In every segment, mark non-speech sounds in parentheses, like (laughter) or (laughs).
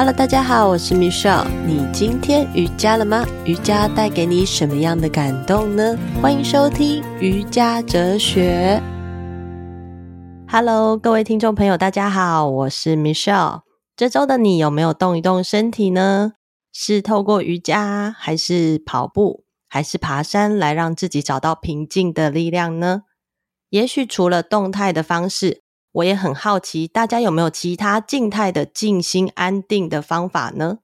Hello，大家好，我是 Michelle。你今天瑜伽了吗？瑜伽带给你什么样的感动呢？欢迎收听瑜伽哲学。Hello，各位听众朋友，大家好，我是 Michelle。这周的你有没有动一动身体呢？是透过瑜伽，还是跑步，还是爬山，来让自己找到平静的力量呢？也许除了动态的方式。我也很好奇，大家有没有其他静态的静心安定的方法呢？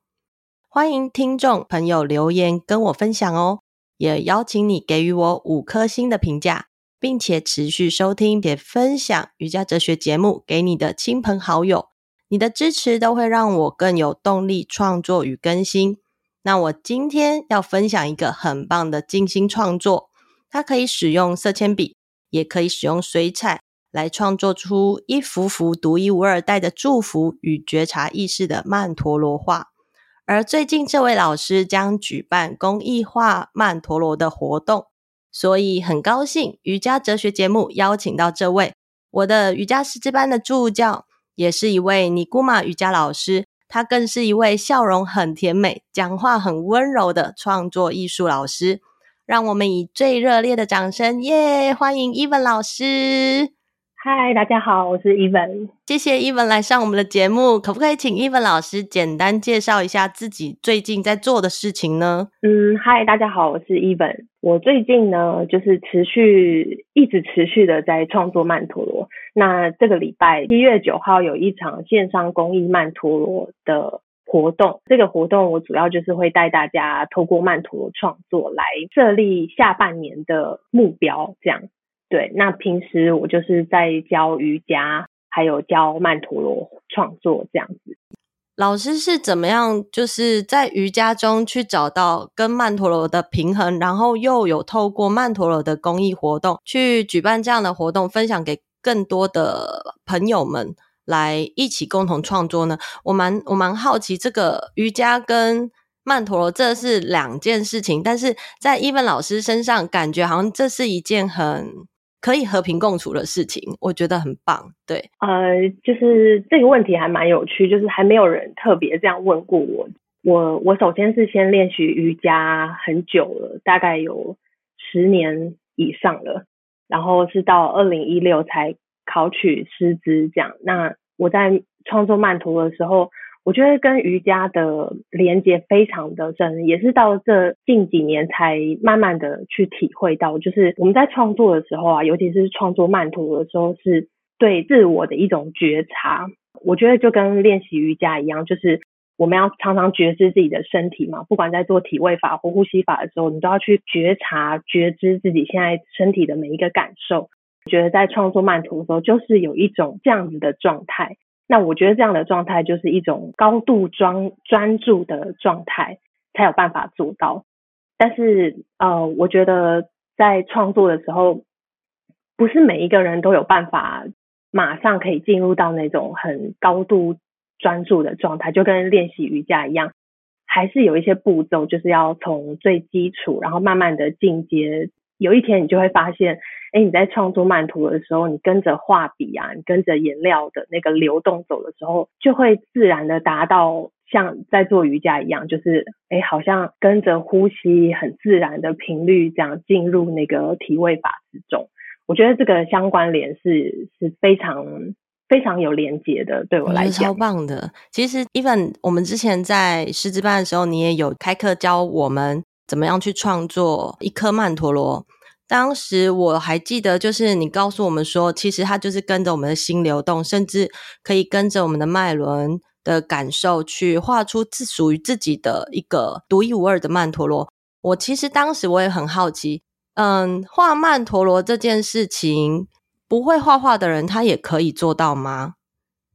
欢迎听众朋友留言跟我分享哦，也邀请你给予我五颗星的评价，并且持续收听并分享瑜伽哲学节目给你的亲朋好友。你的支持都会让我更有动力创作与更新。那我今天要分享一个很棒的静心创作，它可以使用色铅笔，也可以使用水彩。来创作出一幅幅独一无二、带着祝福与觉察意识的曼陀罗画。而最近，这位老师将举办公益画曼陀罗的活动，所以很高兴瑜伽哲学节目邀请到这位我的瑜伽师资班的助教，也是一位尼古玛瑜伽老师。他更是一位笑容很甜美、讲话很温柔的创作艺术老师。让我们以最热烈的掌声，耶！欢迎伊文老师。嗨，大家好，我是 Even。谢谢 Even 来上我们的节目，可不可以请 Even 老师简单介绍一下自己最近在做的事情呢？嗯，嗨，大家好，我是 Even。我最近呢，就是持续一直持续的在创作曼陀罗。那这个礼拜七月九号有一场线上公益曼陀罗的活动，这个活动我主要就是会带大家透过曼陀罗创作来设立下半年的目标，这样。对，那平时我就是在教瑜伽，还有教曼陀罗创作这样子。老师是怎么样，就是在瑜伽中去找到跟曼陀罗的平衡，然后又有透过曼陀罗的公益活动去举办这样的活动，分享给更多的朋友们来一起共同创作呢？我蛮我蛮好奇，这个瑜伽跟曼陀罗这是两件事情，但是在伊文老师身上，感觉好像这是一件很。可以和平共处的事情，我觉得很棒。对，呃，就是这个问题还蛮有趣，就是还没有人特别这样问过我。我我首先是先练习瑜伽很久了，大概有十年以上了，然后是到二零一六才考取师资这样。那我在创作曼陀的时候。我觉得跟瑜伽的连接非常的深，也是到这近几年才慢慢的去体会到，就是我们在创作的时候啊，尤其是创作曼陀的时候，是对自我的一种觉察。我觉得就跟练习瑜伽一样，就是我们要常常觉知自己的身体嘛，不管在做体位法或呼吸法的时候，你都要去觉察、觉知自己现在身体的每一个感受。觉得在创作曼陀的时候，就是有一种这样子的状态。那我觉得这样的状态就是一种高度专专注的状态，才有办法做到。但是，呃，我觉得在创作的时候，不是每一个人都有办法马上可以进入到那种很高度专注的状态，就跟练习瑜伽一样，还是有一些步骤，就是要从最基础，然后慢慢的进阶。有一天，你就会发现。哎，你在创作漫图的时候，你跟着画笔啊，你跟着颜料的那个流动走的时候，就会自然的达到像在做瑜伽一样，就是哎，好像跟着呼吸很自然的频率这样进入那个体位法之中。我觉得这个相关联是是非常非常有连接的，对我来讲。超棒的。其实，Even 我们之前在师资班的时候，你也有开课教我们怎么样去创作一颗曼陀罗。当时我还记得，就是你告诉我们说，其实它就是跟着我们的心流动，甚至可以跟着我们的脉轮的感受去画出自属于自己的一个独一无二的曼陀罗。我其实当时我也很好奇，嗯，画曼陀罗这件事情，不会画画的人他也可以做到吗？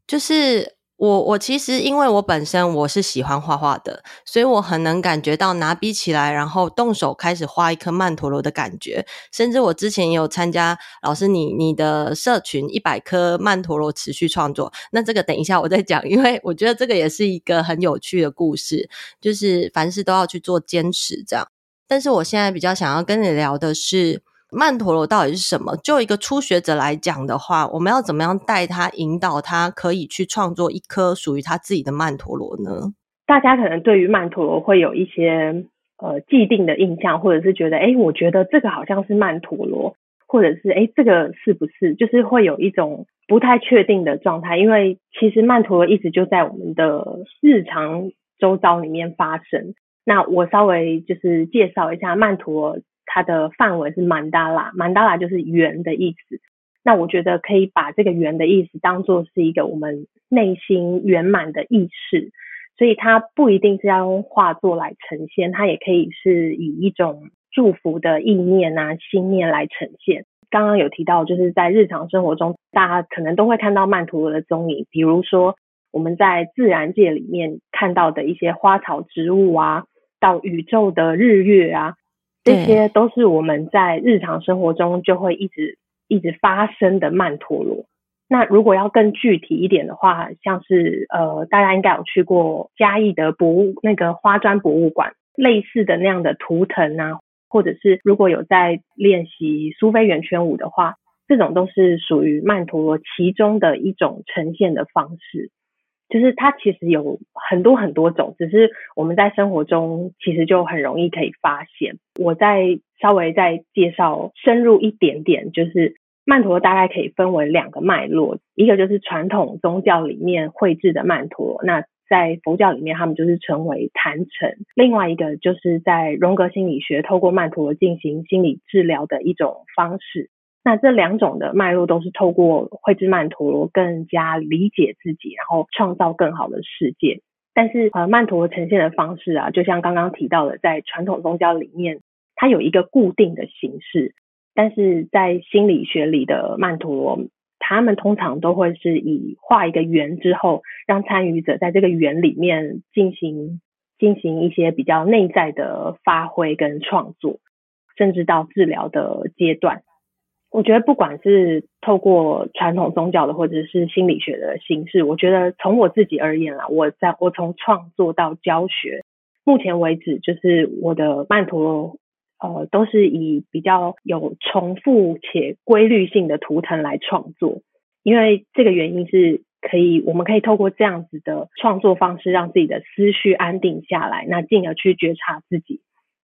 就是。我我其实因为我本身我是喜欢画画的，所以我很能感觉到拿笔起来，然后动手开始画一颗曼陀罗的感觉。甚至我之前也有参加老师你你的社群一百颗曼陀罗持续创作，那这个等一下我再讲，因为我觉得这个也是一个很有趣的故事，就是凡事都要去做坚持这样。但是我现在比较想要跟你聊的是，曼陀罗到底是什么？就一个初学者来讲的话，我们要怎么样带他、引导他，可以去创作一颗属于他自己的曼陀罗呢？大家可能对于曼陀罗会有一些呃既定的印象，或者是觉得，哎，我觉得这个好像是曼陀罗，或者是哎，这个是不是？就是会有一种不太确定的状态，因为其实曼陀罗一直就在我们的日常周遭里面发生。那我稍微就是介绍一下曼陀罗。它的范围是曼达拉，曼达拉就是圆的意思。那我觉得可以把这个圆的意思当做是一个我们内心圆满的意识，所以它不一定是要用画作来呈现，它也可以是以一种祝福的意念啊、心念来呈现。刚刚有提到，就是在日常生活中，大家可能都会看到曼陀罗的踪影，比如说我们在自然界里面看到的一些花草植物啊，到宇宙的日月啊。这些都是我们在日常生活中就会一直一直发生的曼陀罗。那如果要更具体一点的话，像是呃，大家应该有去过嘉义的博物那个花砖博物馆，类似的那样的图腾啊，或者是如果有在练习苏菲圆圈舞的话，这种都是属于曼陀罗其中的一种呈现的方式。就是它其实有很多很多种，只是我们在生活中其实就很容易可以发现。我再稍微再介绍深入一点点，就是曼陀罗大概可以分为两个脉络，一个就是传统宗教里面绘制的曼陀罗，那在佛教里面他们就是称为坛城；另外一个就是在荣格心理学透过曼陀罗进行心理治疗的一种方式。那这两种的脉络都是透过绘制曼陀罗更加理解自己，然后创造更好的世界。但是呃，曼陀罗呈现的方式啊，就像刚刚提到的，在传统宗教里面，它有一个固定的形式，但是在心理学里的曼陀罗，他们通常都会是以画一个圆之后，让参与者在这个圆里面进行进行一些比较内在的发挥跟创作，甚至到治疗的阶段。我觉得不管是透过传统宗教的或者是心理学的形式，我觉得从我自己而言啦，我在我从创作到教学，目前为止就是我的曼陀罗，呃，都是以比较有重复且规律性的图腾来创作，因为这个原因是可以，我们可以透过这样子的创作方式，让自己的思绪安定下来，那进而去觉察自己。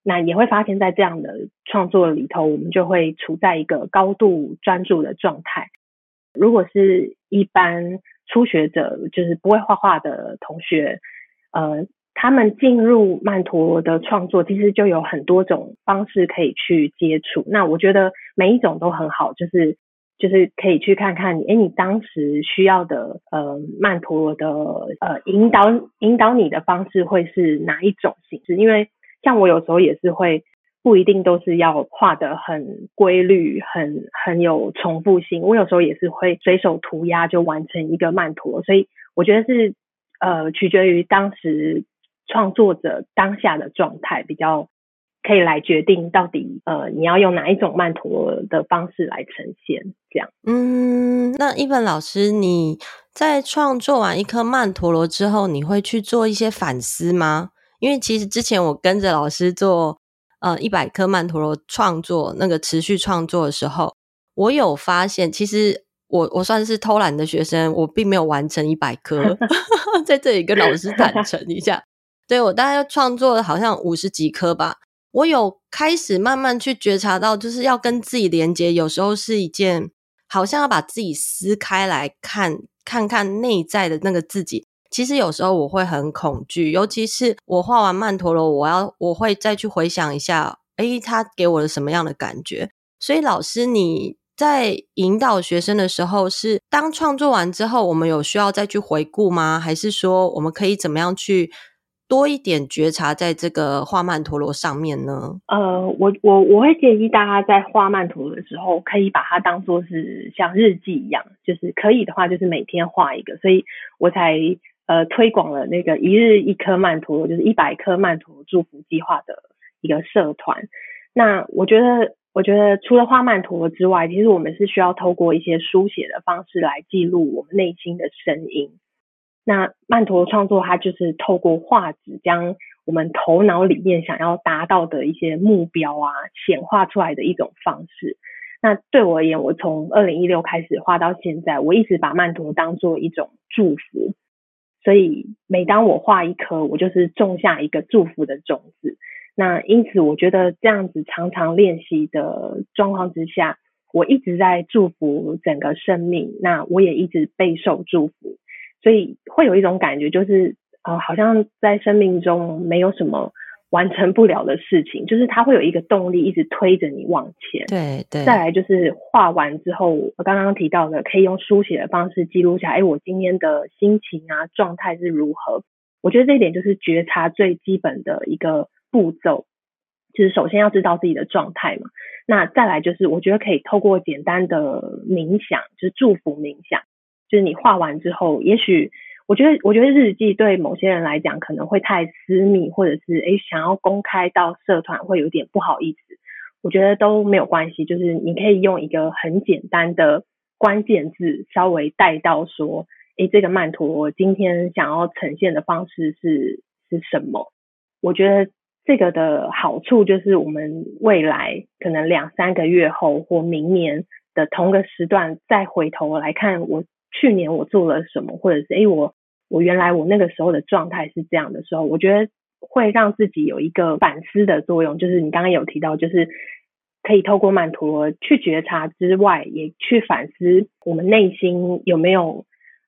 那也会发现，在这样的创作里头，我们就会处在一个高度专注的状态。如果是一般初学者，就是不会画画的同学，呃，他们进入曼陀罗的创作，其实就有很多种方式可以去接触。那我觉得每一种都很好，就是就是可以去看看你，诶，你当时需要的呃曼陀罗的呃引导引导你的方式会是哪一种形式，因为。像我有时候也是会，不一定都是要画的很规律、很很有重复性。我有时候也是会随手涂鸦就完成一个曼陀罗，所以我觉得是呃取决于当时创作者当下的状态，比较可以来决定到底呃你要用哪一种曼陀罗的方式来呈现。这样，嗯，那一本老师，你在创作完一颗曼陀罗之后，你会去做一些反思吗？因为其实之前我跟着老师做呃一百颗曼陀罗创作那个持续创作的时候，我有发现，其实我我算是偷懒的学生，我并没有完成一百颗，(laughs) 在这里跟老师坦诚一下，对，我大概创作了好像五十几颗吧。我有开始慢慢去觉察到，就是要跟自己连接，有时候是一件好像要把自己撕开来看，看看内在的那个自己。其实有时候我会很恐惧，尤其是我画完曼陀罗，我要我会再去回想一下，诶，他给我了什么样的感觉？所以老师你在引导学生的时候，是当创作完之后，我们有需要再去回顾吗？还是说我们可以怎么样去多一点觉察在这个画曼陀罗上面呢？呃，我我我会建议大家在画曼陀罗的时候，可以把它当做是像日记一样，就是可以的话，就是每天画一个，所以我才。呃，推广了那个一日一颗曼陀罗，就是一百颗曼陀罗祝福计划的一个社团。那我觉得，我觉得除了画曼陀罗之外，其实我们是需要透过一些书写的方式来记录我们内心的声音。那曼陀罗创作，它就是透过画纸将我们头脑里面想要达到的一些目标啊，显化出来的一种方式。那对我而言，我从二零一六开始画到现在，我一直把曼陀罗当做一种祝福。所以每当我画一颗，我就是种下一个祝福的种子。那因此，我觉得这样子常常练习的状况之下，我一直在祝福整个生命。那我也一直备受祝福。所以会有一种感觉，就是呃，好像在生命中没有什么完成不了的事情，就是它会有一个动力一直推着你往前。对对。再来就是画完之后，我刚刚提到的，可以用书写的方式记录下，哎，我今天的心情啊，状态是如何？我觉得这一点就是觉察最基本的一个步骤，就是首先要知道自己的状态嘛。那再来就是，我觉得可以透过简单的冥想，就是祝福冥想。就是你画完之后，也许我觉得，我觉得日记对某些人来讲可能会太私密，或者是诶想要公开到社团会有点不好意思。我觉得都没有关系，就是你可以用一个很简单的关键字稍微带到说，诶这个曼陀我今天想要呈现的方式是是什么？我觉得这个的好处就是，我们未来可能两三个月后或明年的同个时段再回头来看我。去年我做了什么，或者是诶，我我原来我那个时候的状态是这样的时候，我觉得会让自己有一个反思的作用。就是你刚刚有提到，就是可以透过曼陀罗去觉察之外，也去反思我们内心有没有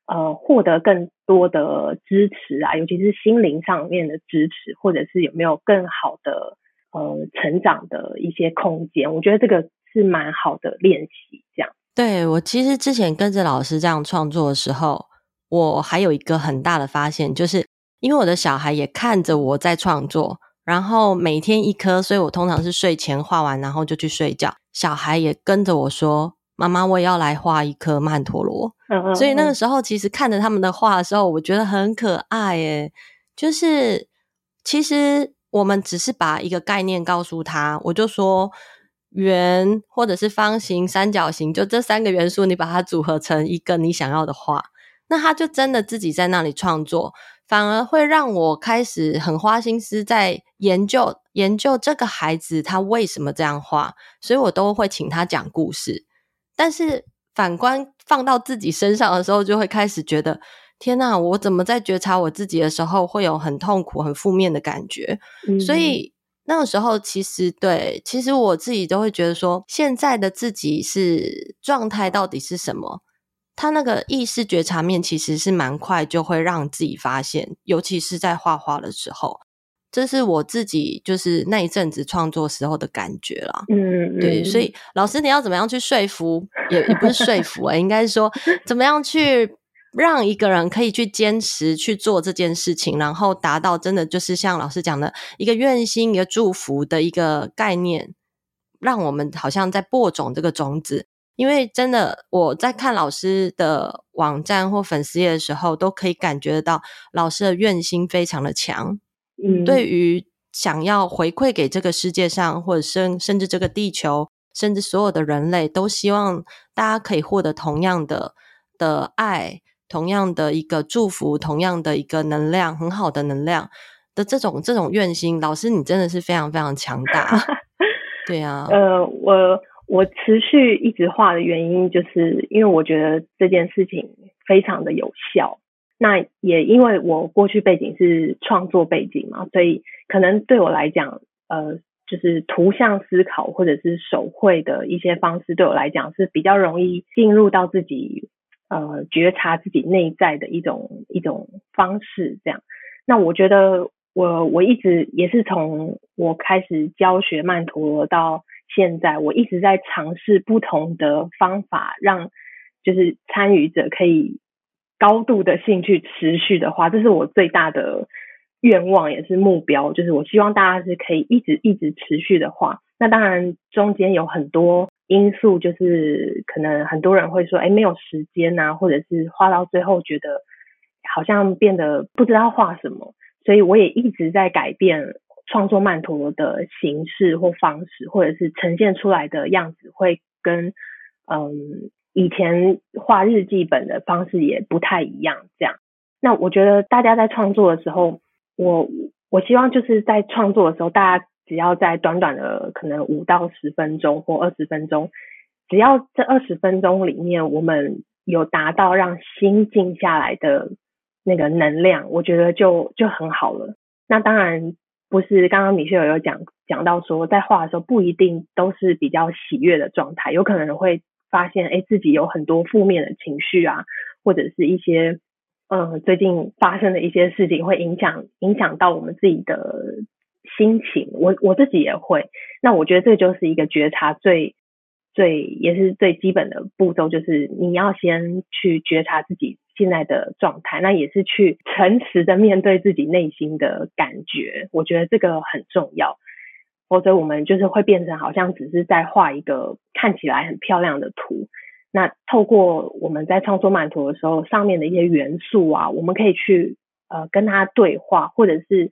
呃获得更多的支持啊，尤其是心灵上面的支持，或者是有没有更好的呃成长的一些空间。我觉得这个是蛮好的练习，这样。对，我其实之前跟着老师这样创作的时候，我还有一个很大的发现，就是因为我的小孩也看着我在创作，然后每天一颗，所以我通常是睡前画完，然后就去睡觉。小孩也跟着我说：“妈妈，我也要来画一颗曼陀罗。”嗯嗯。所以那个时候，其实看着他们的画的时候，我觉得很可爱诶，就是其实我们只是把一个概念告诉他，我就说。圆或者是方形、三角形，就这三个元素，你把它组合成一个你想要的画，那他就真的自己在那里创作，反而会让我开始很花心思在研究研究这个孩子他为什么这样画，所以我都会请他讲故事。但是反观放到自己身上的时候，就会开始觉得，天呐，我怎么在觉察我自己的时候，会有很痛苦、很负面的感觉？嗯、所以。那个时候，其实对，其实我自己都会觉得说，现在的自己是状态到底是什么？他那个意识觉察面其实是蛮快就会让自己发现，尤其是在画画的时候，这是我自己就是那一阵子创作时候的感觉啦。嗯，对，所以老师你要怎么样去说服？也也不是说服啊，应该是说怎么样去。让一个人可以去坚持去做这件事情，然后达到真的就是像老师讲的一个愿心、一个祝福的一个概念，让我们好像在播种这个种子。因为真的我在看老师的网站或粉丝页的时候，都可以感觉得到老师的愿心非常的强。嗯，对于想要回馈给这个世界上，或者甚甚至这个地球，甚至所有的人类，都希望大家可以获得同样的的爱。同样的一个祝福，同样的一个能量，很好的能量的这种这种愿心，老师你真的是非常非常强大。(laughs) 对啊，呃，我我持续一直画的原因，就是因为我觉得这件事情非常的有效。那也因为我过去背景是创作背景嘛，所以可能对我来讲，呃，就是图像思考或者是手绘的一些方式，对我来讲是比较容易进入到自己。呃，觉察自己内在的一种一种方式，这样。那我觉得我我一直也是从我开始教学曼陀罗到现在，我一直在尝试不同的方法，让就是参与者可以高度的兴趣持续的画，这是我最大的愿望，也是目标，就是我希望大家是可以一直一直持续的画。那当然中间有很多。因素就是可能很多人会说，哎，没有时间呐，或者是画到最后觉得好像变得不知道画什么，所以我也一直在改变创作曼陀罗的形式或方式，或者是呈现出来的样子会跟嗯以前画日记本的方式也不太一样，这样。那我觉得大家在创作的时候，我我希望就是在创作的时候，大家只要在短短的可能五到十分钟或二十分钟，只要这二十分钟里面我们有达到让心静下来的那个能量，我觉得就就很好了。那当然不是刚刚米秀有讲讲到说，在画的时候不一定都是比较喜悦的状态，有可能会发现哎自己有很多负面的情绪啊，或者是一些。嗯，最近发生的一些事情会影响影响到我们自己的心情，我我自己也会。那我觉得这就是一个觉察最最也是最基本的步骤，就是你要先去觉察自己现在的状态，那也是去诚实的面对自己内心的感觉。我觉得这个很重要，否则我们就是会变成好像只是在画一个看起来很漂亮的图。那透过我们在创作曼陀的时候，上面的一些元素啊，我们可以去呃跟他对话，或者是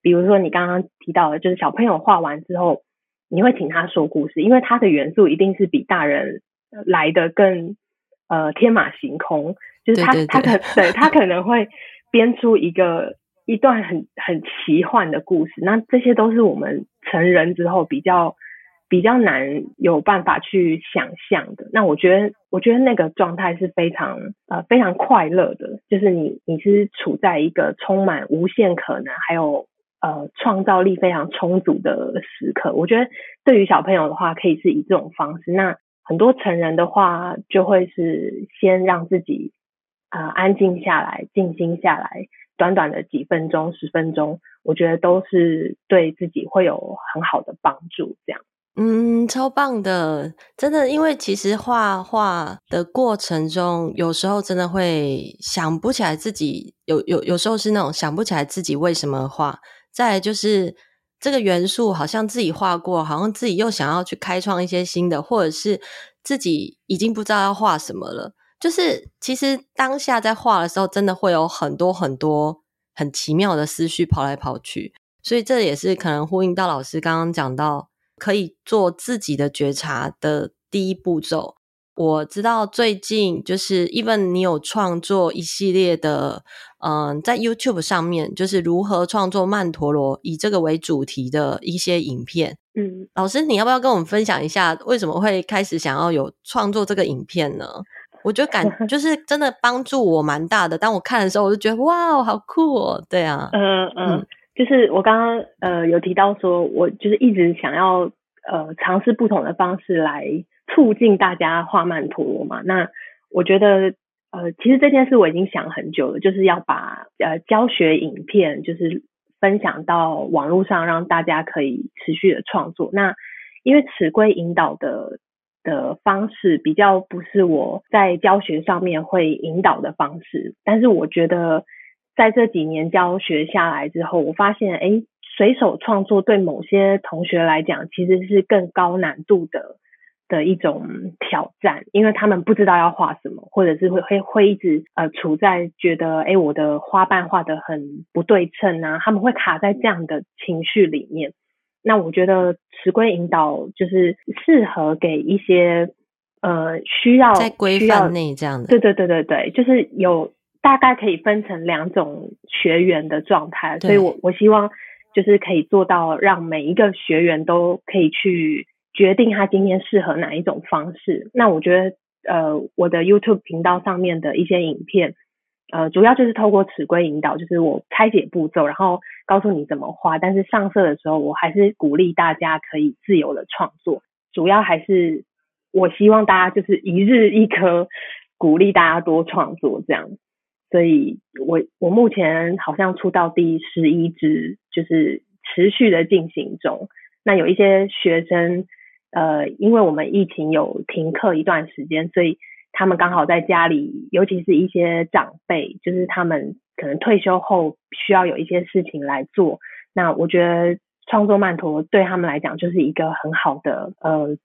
比如说你刚刚提到的，就是小朋友画完之后，你会请他说故事，因为他的元素一定是比大人来的更呃天马行空，就是他他可对他可能会编出一个一段很很奇幻的故事，那这些都是我们成人之后比较。比较难有办法去想象的，那我觉得，我觉得那个状态是非常呃非常快乐的，就是你你是处在一个充满无限可能，还有呃创造力非常充足的时刻。我觉得对于小朋友的话，可以是以这种方式；那很多成人的话，就会是先让自己啊、呃、安静下来，静心下来，短短的几分钟、十分钟，我觉得都是对自己会有很好的帮助。这样。嗯，超棒的，真的，因为其实画画的过程中，有时候真的会想不起来自己有有有时候是那种想不起来自己为什么画。再来就是这个元素好像自己画过，好像自己又想要去开创一些新的，或者是自己已经不知道要画什么了。就是其实当下在画的时候，真的会有很多很多很奇妙的思绪跑来跑去，所以这也是可能呼应到老师刚刚讲到。可以做自己的觉察的第一步骤。我知道最近就是 Even 你有创作一系列的，嗯，在 YouTube 上面就是如何创作曼陀罗，以这个为主题的一些影片。嗯，老师，你要不要跟我们分享一下，为什么会开始想要有创作这个影片呢？我觉得感就 (laughs) 是真的帮助我蛮大的。当我看的时候，我就觉得哇，好酷哦！对啊，嗯嗯。嗯就是我刚刚呃有提到说，我就是一直想要呃尝试不同的方式来促进大家画曼陀罗嘛。那我觉得呃其实这件事我已经想很久了，就是要把呃教学影片就是分享到网络上，让大家可以持续的创作。那因为尺规引导的的方式比较不是我在教学上面会引导的方式，但是我觉得。在这几年教学下来之后，我发现，哎，随手创作对某些同学来讲，其实是更高难度的的一种挑战，因为他们不知道要画什么，或者是会会会一直呃处在觉得，哎，我的花瓣画得很不对称啊，他们会卡在这样的情绪里面。那我觉得尺规引导就是适合给一些呃需要在规范内这样的，对对对对对，就是有。大概可以分成两种学员的状态，所以我我希望就是可以做到让每一个学员都可以去决定他今天适合哪一种方式。那我觉得呃我的 YouTube 频道上面的一些影片，呃主要就是透过尺规引导，就是我拆解步骤，然后告诉你怎么画。但是上色的时候，我还是鼓励大家可以自由的创作，主要还是我希望大家就是一日一颗，鼓励大家多创作这样。所以我我目前好像出到第十一支，就是持续的进行中。那有一些学生，呃，因为我们疫情有停课一段时间，所以他们刚好在家里，尤其是一些长辈，就是他们可能退休后需要有一些事情来做。那我觉得创作曼陀对他们来讲就是一个很好的呃。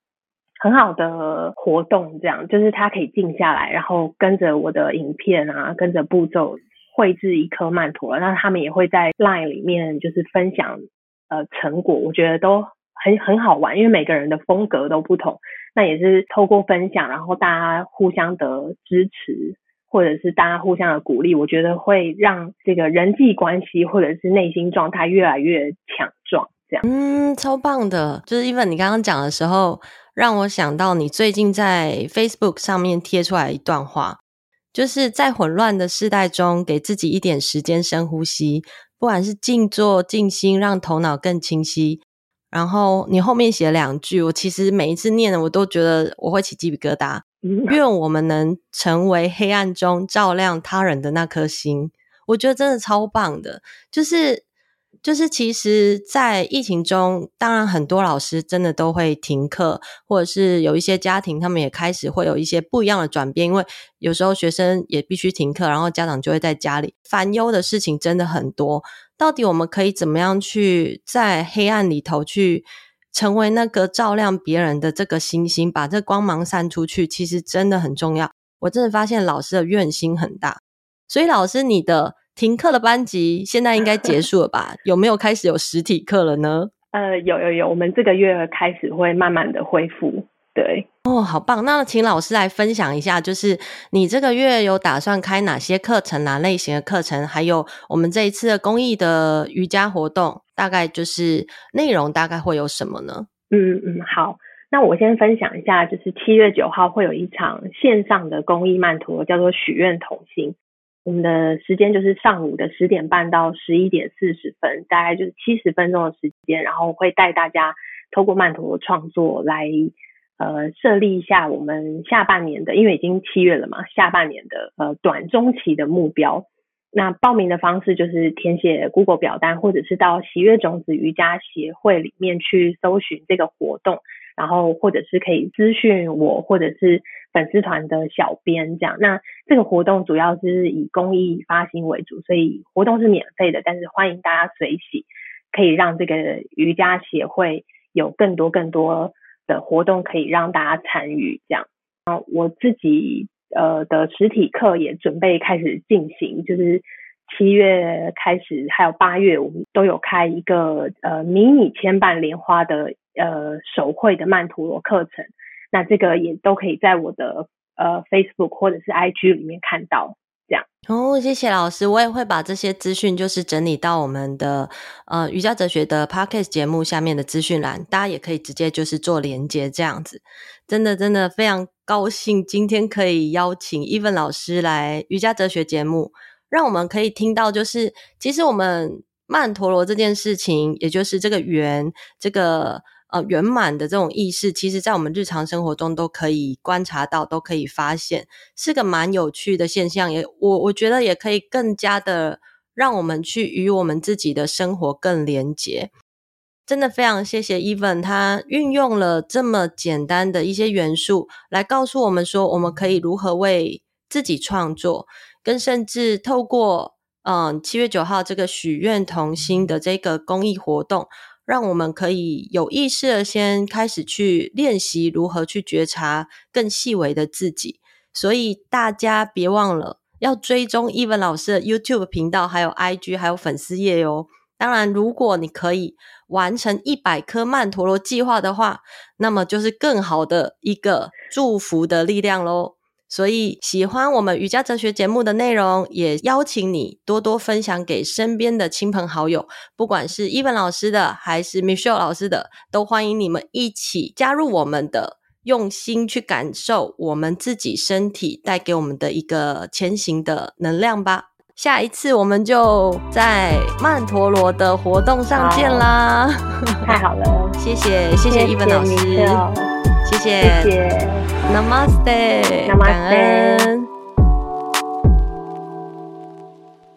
很好的活动，这样就是他可以静下来，然后跟着我的影片啊，跟着步骤绘制一颗曼陀罗。那他们也会在 Line 里面就是分享呃成果，我觉得都很很好玩，因为每个人的风格都不同。那也是透过分享，然后大家互相的支持，或者是大家互相的鼓励，我觉得会让这个人际关系或者是内心状态越来越强壮。这样，嗯，超棒的。就是 Even 你刚刚讲的时候，让我想到你最近在 Facebook 上面贴出来一段话，就是在混乱的世代中，给自己一点时间深呼吸，不管是静坐、静心，让头脑更清晰。然后你后面写两句，我其实每一次念的，我都觉得我会起鸡皮疙瘩。愿我们能成为黑暗中照亮他人的那颗星。我觉得真的超棒的，就是就是，其实，在疫情中，当然很多老师真的都会停课，或者是有一些家庭，他们也开始会有一些不一样的转变，因为有时候学生也必须停课，然后家长就会在家里，烦忧的事情真的很多。到底我们可以怎么样去在黑暗里头去成为那个照亮别人的这个星星，把这光芒散出去？其实真的很重要。我真的发现老师的愿心很大，所以老师，你的停课的班级现在应该结束了吧？(laughs) 有没有开始有实体课了呢？呃，有有有，我们这个月开始会慢慢的恢复。对哦，好棒！那请老师来分享一下，就是你这个月有打算开哪些课程、哪类型的课程，还有我们这一次的公益的瑜伽活动，大概就是内容大概会有什么呢？嗯嗯，好，那我先分享一下，就是七月九号会有一场线上的公益曼陀，叫做许愿同心。我们的时间就是上午的十点半到十一点四十分，大概就是七十分钟的时间，然后会带大家透过曼陀罗创作来。呃，设立一下我们下半年的，因为已经七月了嘛，下半年的呃短中期的目标。那报名的方式就是填写 Google 表单，或者是到喜悦种子瑜伽协会里面去搜寻这个活动，然后或者是可以咨询我，或者是粉丝团的小编这样。那这个活动主要是以公益发心为主，所以活动是免费的，但是欢迎大家随喜，可以让这个瑜伽协会有更多更多。的活动可以让大家参与，这样啊，我自己呃的实体课也准备开始进行，就是七月开始，还有八月，我们都有开一个呃迷你千瓣莲花的呃手绘的曼陀罗课程，那这个也都可以在我的呃 Facebook 或者是 IG 里面看到。这样哦，谢谢老师，我也会把这些资讯就是整理到我们的呃瑜伽哲学的 Podcast 节目下面的资讯栏，大家也可以直接就是做连接这样子。真的真的非常高兴今天可以邀请 Even 老师来瑜伽哲学节目，让我们可以听到就是其实我们曼陀罗这件事情，也就是这个圆这个。呃，圆满的这种意识，其实在我们日常生活中都可以观察到，都可以发现，是个蛮有趣的现象。也我我觉得也可以更加的让我们去与我们自己的生活更连结。真的非常谢谢 Even，他运用了这么简单的一些元素来告诉我们说，我们可以如何为自己创作，跟甚至透过嗯七月九号这个许愿同心的这个公益活动。让我们可以有意识的先开始去练习如何去觉察更细微的自己，所以大家别忘了要追踪 Even 老师的 YouTube 频道，还有 IG，还有粉丝页哦。当然，如果你可以完成一百颗曼陀罗计划的话，那么就是更好的一个祝福的力量喽。所以，喜欢我们瑜伽哲学节目的内容，也邀请你多多分享给身边的亲朋好友，不管是 Even 老师的，还是 Michelle 老师的，都欢迎你们一起加入我们的，用心去感受我们自己身体带给我们的一个前行的能量吧。下一次我们就在曼陀罗的活动上见啦！(laughs) 太好了，谢谢谢谢 Even 老师，谢谢。Namaste，感恩。